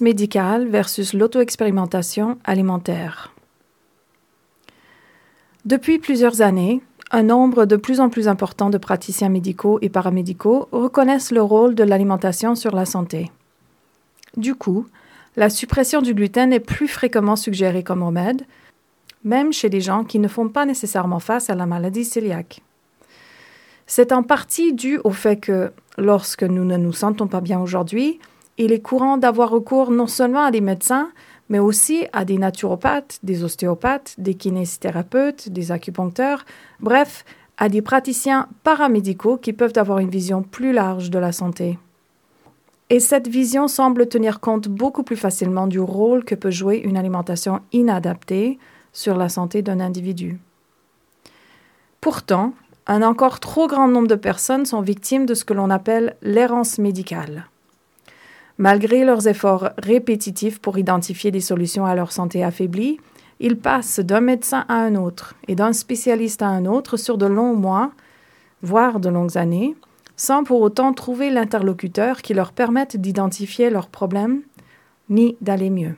Médicale versus l'auto-expérimentation alimentaire. Depuis plusieurs années, un nombre de plus en plus important de praticiens médicaux et paramédicaux reconnaissent le rôle de l'alimentation sur la santé. Du coup, la suppression du gluten est plus fréquemment suggérée comme remède, même chez des gens qui ne font pas nécessairement face à la maladie cœliaque. C'est en partie dû au fait que, lorsque nous ne nous sentons pas bien aujourd'hui, il est courant d'avoir recours non seulement à des médecins, mais aussi à des naturopathes, des ostéopathes, des kinésithérapeutes, des acupuncteurs, bref, à des praticiens paramédicaux qui peuvent avoir une vision plus large de la santé. Et cette vision semble tenir compte beaucoup plus facilement du rôle que peut jouer une alimentation inadaptée sur la santé d'un individu. Pourtant, un encore trop grand nombre de personnes sont victimes de ce que l'on appelle l'errance médicale. Malgré leurs efforts répétitifs pour identifier des solutions à leur santé affaiblie, ils passent d'un médecin à un autre et d'un spécialiste à un autre sur de longs mois, voire de longues années, sans pour autant trouver l'interlocuteur qui leur permette d'identifier leurs problèmes ni d'aller mieux.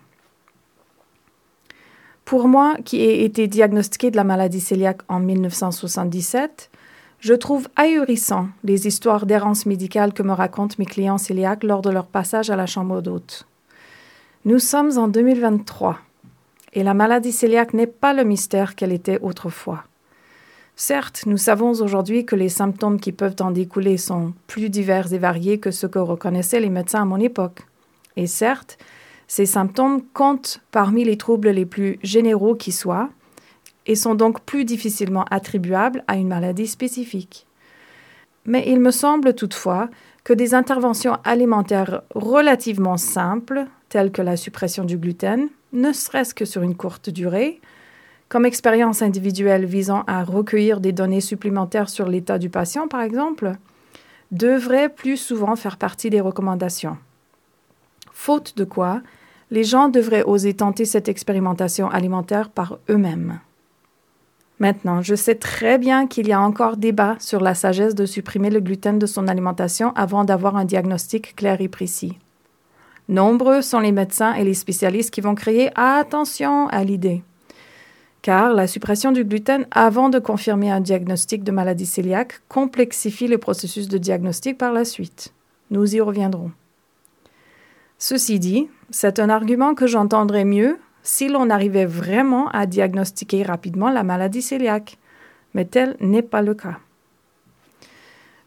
Pour moi, qui ai été diagnostiqué de la maladie cœliaque en 1977, je trouve ahurissant les histoires d'errance médicale que me racontent mes clients cœliaques lors de leur passage à la chambre d'hôte. Nous sommes en 2023 et la maladie cœliaque n'est pas le mystère qu'elle était autrefois. Certes, nous savons aujourd'hui que les symptômes qui peuvent en découler sont plus divers et variés que ce que reconnaissaient les médecins à mon époque. Et certes, ces symptômes comptent parmi les troubles les plus généraux qui soient, et sont donc plus difficilement attribuables à une maladie spécifique. Mais il me semble toutefois que des interventions alimentaires relativement simples, telles que la suppression du gluten, ne serait-ce que sur une courte durée, comme expérience individuelle visant à recueillir des données supplémentaires sur l'état du patient, par exemple, devraient plus souvent faire partie des recommandations. Faute de quoi, les gens devraient oser tenter cette expérimentation alimentaire par eux-mêmes. Maintenant, je sais très bien qu'il y a encore débat sur la sagesse de supprimer le gluten de son alimentation avant d'avoir un diagnostic clair et précis. Nombreux sont les médecins et les spécialistes qui vont crier attention à l'idée. Car la suppression du gluten avant de confirmer un diagnostic de maladie cœliaque complexifie le processus de diagnostic par la suite. Nous y reviendrons. Ceci dit, c'est un argument que j'entendrai mieux si l'on arrivait vraiment à diagnostiquer rapidement la maladie cœliaque, mais tel n'est pas le cas.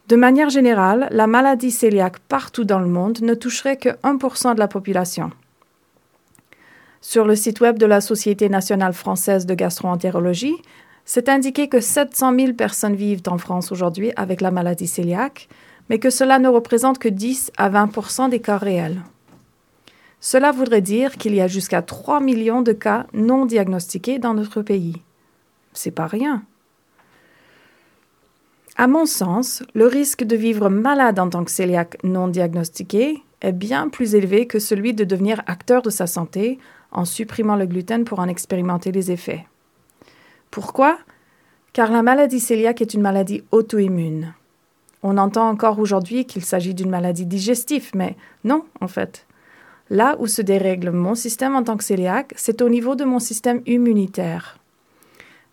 De manière générale, la maladie cœliaque partout dans le monde ne toucherait que 1% de la population. Sur le site web de la Société nationale française de gastroentérologie, c'est indiqué que 700 000 personnes vivent en France aujourd'hui avec la maladie cœliaque, mais que cela ne représente que 10 à 20% des cas réels. Cela voudrait dire qu'il y a jusqu'à 3 millions de cas non diagnostiqués dans notre pays. C'est pas rien. À mon sens, le risque de vivre malade en tant que cœliaque non diagnostiqué est bien plus élevé que celui de devenir acteur de sa santé en supprimant le gluten pour en expérimenter les effets. Pourquoi? Car la maladie cœliaque est une maladie auto-immune. On entend encore aujourd'hui qu'il s'agit d'une maladie digestive, mais non, en fait. Là où se dérègle mon système en tant que cœliaque, c'est au niveau de mon système immunitaire.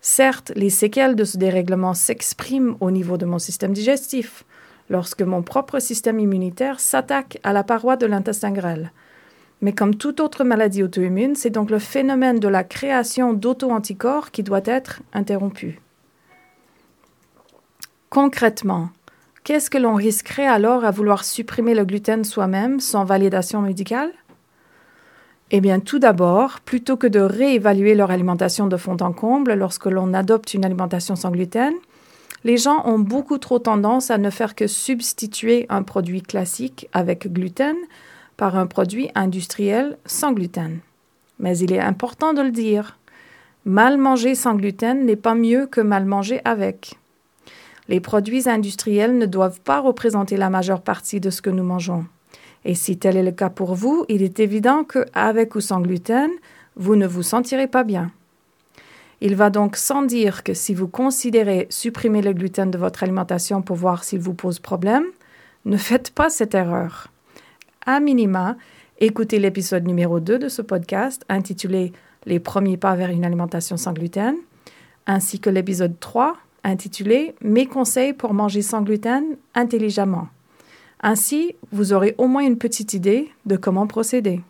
Certes, les séquelles de ce dérèglement s'expriment au niveau de mon système digestif, lorsque mon propre système immunitaire s'attaque à la paroi de l'intestin grêle. Mais comme toute autre maladie auto-immune, c'est donc le phénomène de la création d'auto-anticorps qui doit être interrompu. Concrètement, qu'est-ce que l'on risquerait alors à vouloir supprimer le gluten soi-même sans validation médicale? Eh bien, tout d'abord, plutôt que de réévaluer leur alimentation de fond en comble lorsque l'on adopte une alimentation sans gluten, les gens ont beaucoup trop tendance à ne faire que substituer un produit classique avec gluten par un produit industriel sans gluten. Mais il est important de le dire. Mal manger sans gluten n'est pas mieux que mal manger avec. Les produits industriels ne doivent pas représenter la majeure partie de ce que nous mangeons. Et si tel est le cas pour vous, il est évident que, avec ou sans gluten, vous ne vous sentirez pas bien. Il va donc sans dire que si vous considérez supprimer le gluten de votre alimentation pour voir s'il vous pose problème, ne faites pas cette erreur. À minima, écoutez l'épisode numéro 2 de ce podcast intitulé Les premiers pas vers une alimentation sans gluten, ainsi que l'épisode 3 intitulé Mes conseils pour manger sans gluten intelligemment. Ainsi, vous aurez au moins une petite idée de comment procéder.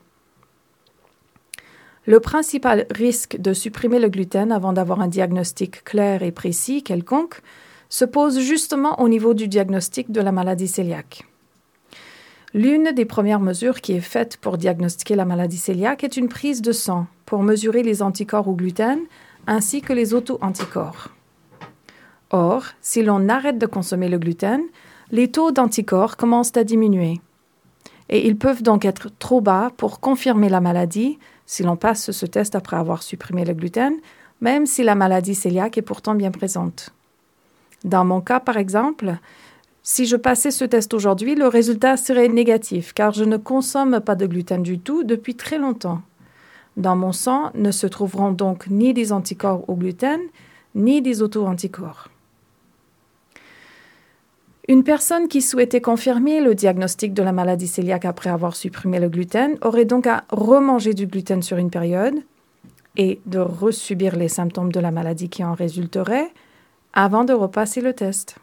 Le principal risque de supprimer le gluten avant d'avoir un diagnostic clair et précis quelconque se pose justement au niveau du diagnostic de la maladie cœliaque. L'une des premières mesures qui est faite pour diagnostiquer la maladie cœliaque est une prise de sang pour mesurer les anticorps au gluten ainsi que les auto-anticorps. Or, si l'on arrête de consommer le gluten, les taux d'anticorps commencent à diminuer. Et ils peuvent donc être trop bas pour confirmer la maladie si l'on passe ce test après avoir supprimé le gluten, même si la maladie cœliaque est pourtant bien présente. Dans mon cas, par exemple, si je passais ce test aujourd'hui, le résultat serait négatif, car je ne consomme pas de gluten du tout depuis très longtemps. Dans mon sang ne se trouveront donc ni des anticorps au gluten, ni des auto-anticorps. Une personne qui souhaitait confirmer le diagnostic de la maladie cœliaque après avoir supprimé le gluten aurait donc à remanger du gluten sur une période et de resubir les symptômes de la maladie qui en résulteraient avant de repasser le test.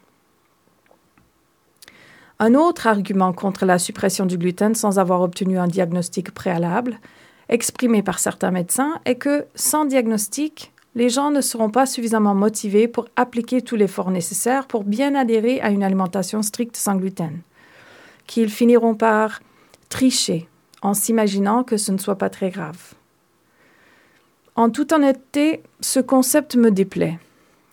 Un autre argument contre la suppression du gluten sans avoir obtenu un diagnostic préalable, exprimé par certains médecins, est que sans diagnostic, les gens ne seront pas suffisamment motivés pour appliquer tout l'effort nécessaire pour bien adhérer à une alimentation stricte sans gluten, qu'ils finiront par tricher en s'imaginant que ce ne soit pas très grave. En toute honnêteté, ce concept me déplaît.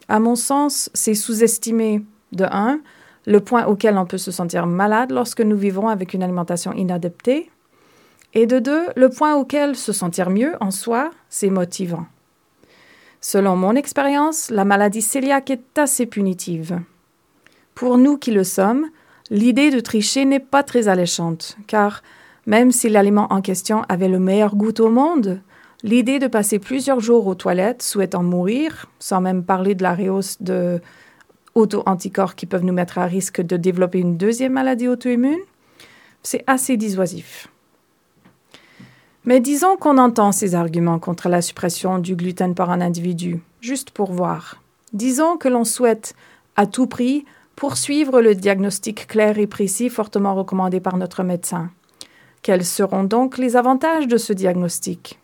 À mon sens, c'est sous-estimer, de un, le point auquel on peut se sentir malade lorsque nous vivons avec une alimentation inadaptée, et de deux, le point auquel se sentir mieux en soi, c'est motivant. Selon mon expérience, la maladie cœliaque est assez punitive. Pour nous qui le sommes, l'idée de tricher n'est pas très alléchante, car même si l'aliment en question avait le meilleur goût au monde, l'idée de passer plusieurs jours aux toilettes souhaitant mourir, sans même parler de la réhausse de auto-anticorps qui peuvent nous mettre à risque de développer une deuxième maladie auto-immune, c'est assez dissuasif. Mais disons qu'on entend ces arguments contre la suppression du gluten par un individu, juste pour voir. Disons que l'on souhaite, à tout prix, poursuivre le diagnostic clair et précis fortement recommandé par notre médecin. Quels seront donc les avantages de ce diagnostic?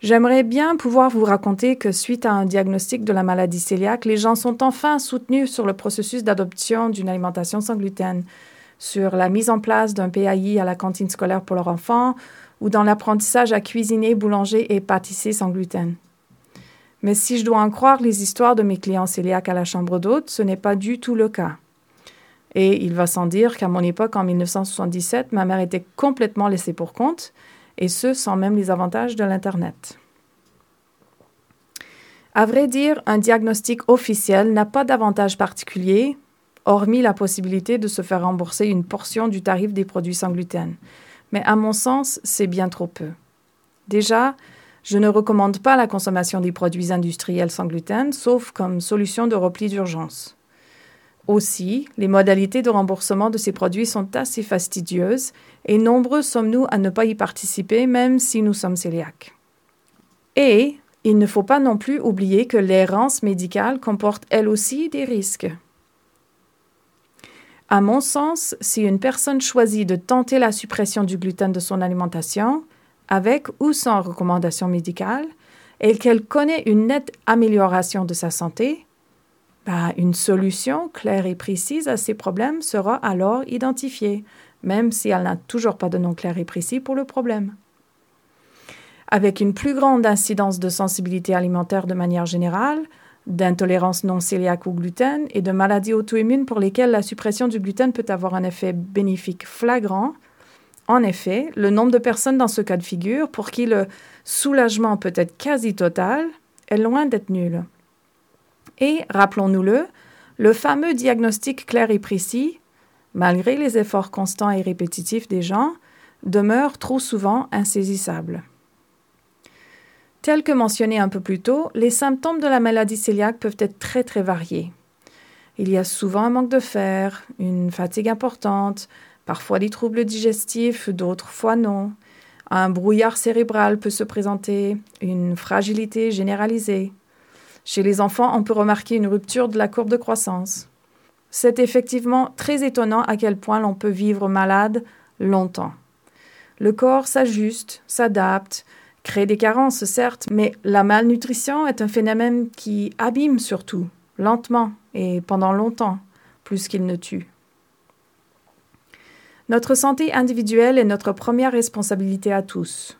J'aimerais bien pouvoir vous raconter que suite à un diagnostic de la maladie cœliaque, les gens sont enfin soutenus sur le processus d'adoption d'une alimentation sans gluten, sur la mise en place d'un PAI à la cantine scolaire pour leurs enfants, ou dans l'apprentissage à cuisiner, boulanger et pâtisser sans gluten. Mais si je dois en croire les histoires de mes clients cœliaques à la chambre d'hôte, ce n'est pas du tout le cas. Et il va sans dire qu'à mon époque, en 1977, ma mère était complètement laissée pour compte, et ce sans même les avantages de l'Internet. À vrai dire, un diagnostic officiel n'a pas d'avantage particulier, hormis la possibilité de se faire rembourser une portion du tarif des produits sans gluten mais à mon sens, c'est bien trop peu. Déjà, je ne recommande pas la consommation des produits industriels sans gluten, sauf comme solution de repli d'urgence. Aussi, les modalités de remboursement de ces produits sont assez fastidieuses et nombreux sommes-nous à ne pas y participer même si nous sommes cœliaques. Et il ne faut pas non plus oublier que l'errance médicale comporte elle aussi des risques. À mon sens, si une personne choisit de tenter la suppression du gluten de son alimentation, avec ou sans recommandation médicale, et qu'elle connaît une nette amélioration de sa santé, bah, une solution claire et précise à ces problèmes sera alors identifiée, même si elle n'a toujours pas de nom clair et précis pour le problème. Avec une plus grande incidence de sensibilité alimentaire de manière générale, d'intolérance non cœliaque au gluten et de maladies auto-immunes pour lesquelles la suppression du gluten peut avoir un effet bénéfique flagrant, en effet, le nombre de personnes dans ce cas de figure pour qui le soulagement peut être quasi total est loin d'être nul. Et, rappelons-nous-le, le fameux diagnostic clair et précis, malgré les efforts constants et répétitifs des gens, demeure trop souvent insaisissable. Tel que mentionné un peu plus tôt, les symptômes de la maladie cœliaque peuvent être très très variés. Il y a souvent un manque de fer, une fatigue importante, parfois des troubles digestifs, d'autres fois non. Un brouillard cérébral peut se présenter, une fragilité généralisée. Chez les enfants, on peut remarquer une rupture de la courbe de croissance. C'est effectivement très étonnant à quel point l'on peut vivre malade longtemps. Le corps s'ajuste, s'adapte, crée des carences, certes, mais la malnutrition est un phénomène qui abîme surtout, lentement et pendant longtemps, plus qu'il ne tue. Notre santé individuelle est notre première responsabilité à tous.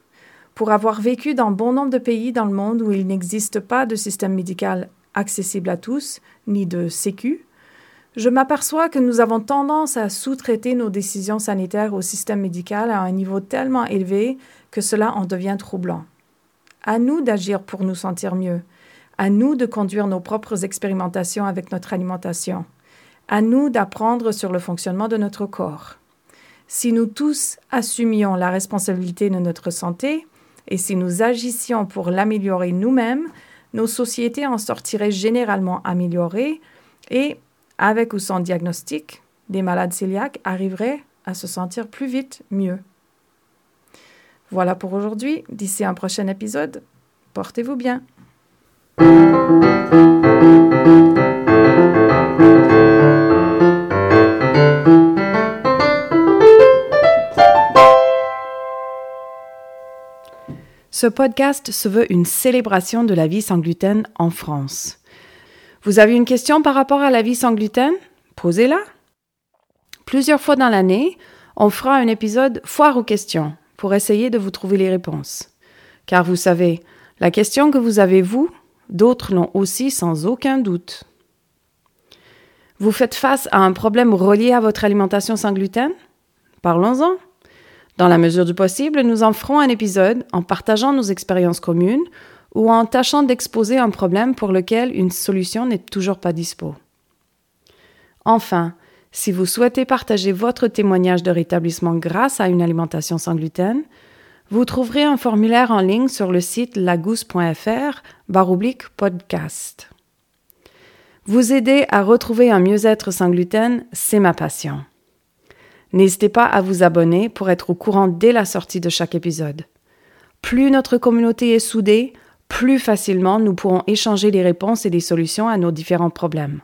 Pour avoir vécu dans bon nombre de pays dans le monde où il n'existe pas de système médical accessible à tous, ni de sécu, je m'aperçois que nous avons tendance à sous-traiter nos décisions sanitaires au système médical à un niveau tellement élevé que cela en devient troublant. À nous d'agir pour nous sentir mieux, à nous de conduire nos propres expérimentations avec notre alimentation, à nous d'apprendre sur le fonctionnement de notre corps. Si nous tous assumions la responsabilité de notre santé, et si nous agissions pour l'améliorer nous-mêmes, nos sociétés en sortiraient généralement améliorées et, avec ou sans diagnostic, des malades cœliaques arriveraient à se sentir plus vite mieux. Voilà pour aujourd'hui. D'ici un prochain épisode, portez-vous bien. Ce podcast se veut une célébration de la vie sans gluten en France. Vous avez une question par rapport à la vie sans gluten? Posez-la. Plusieurs fois dans l'année, on fera un épisode foire aux questions pour essayer de vous trouver les réponses. Car vous savez, la question que vous avez vous, d'autres l'ont aussi sans aucun doute. Vous faites face à un problème relié à votre alimentation sans gluten? Parlons-en. Dans la mesure du possible, nous en ferons un épisode en partageant nos expériences communes ou en tâchant d'exposer un problème pour lequel une solution n'est toujours pas dispo. Enfin, si vous souhaitez partager votre témoignage de rétablissement grâce à une alimentation sans vous trouverez un formulaire en ligne sur le site lagousse.fr baroblique podcast. Vous aider à retrouver un mieux-être sans gluten, c'est ma passion. N'hésitez pas à vous abonner pour être au courant dès la sortie de chaque épisode. Plus notre communauté est soudée, plus facilement nous pourrons échanger les réponses et les solutions à nos différents problèmes.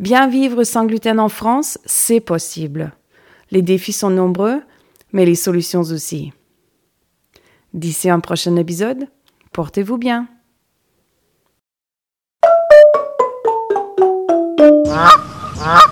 Bien vivre sans gluten en France, c'est possible. Les défis sont nombreux, mais les solutions aussi. D'ici un prochain épisode, portez-vous bien. Ah, ah.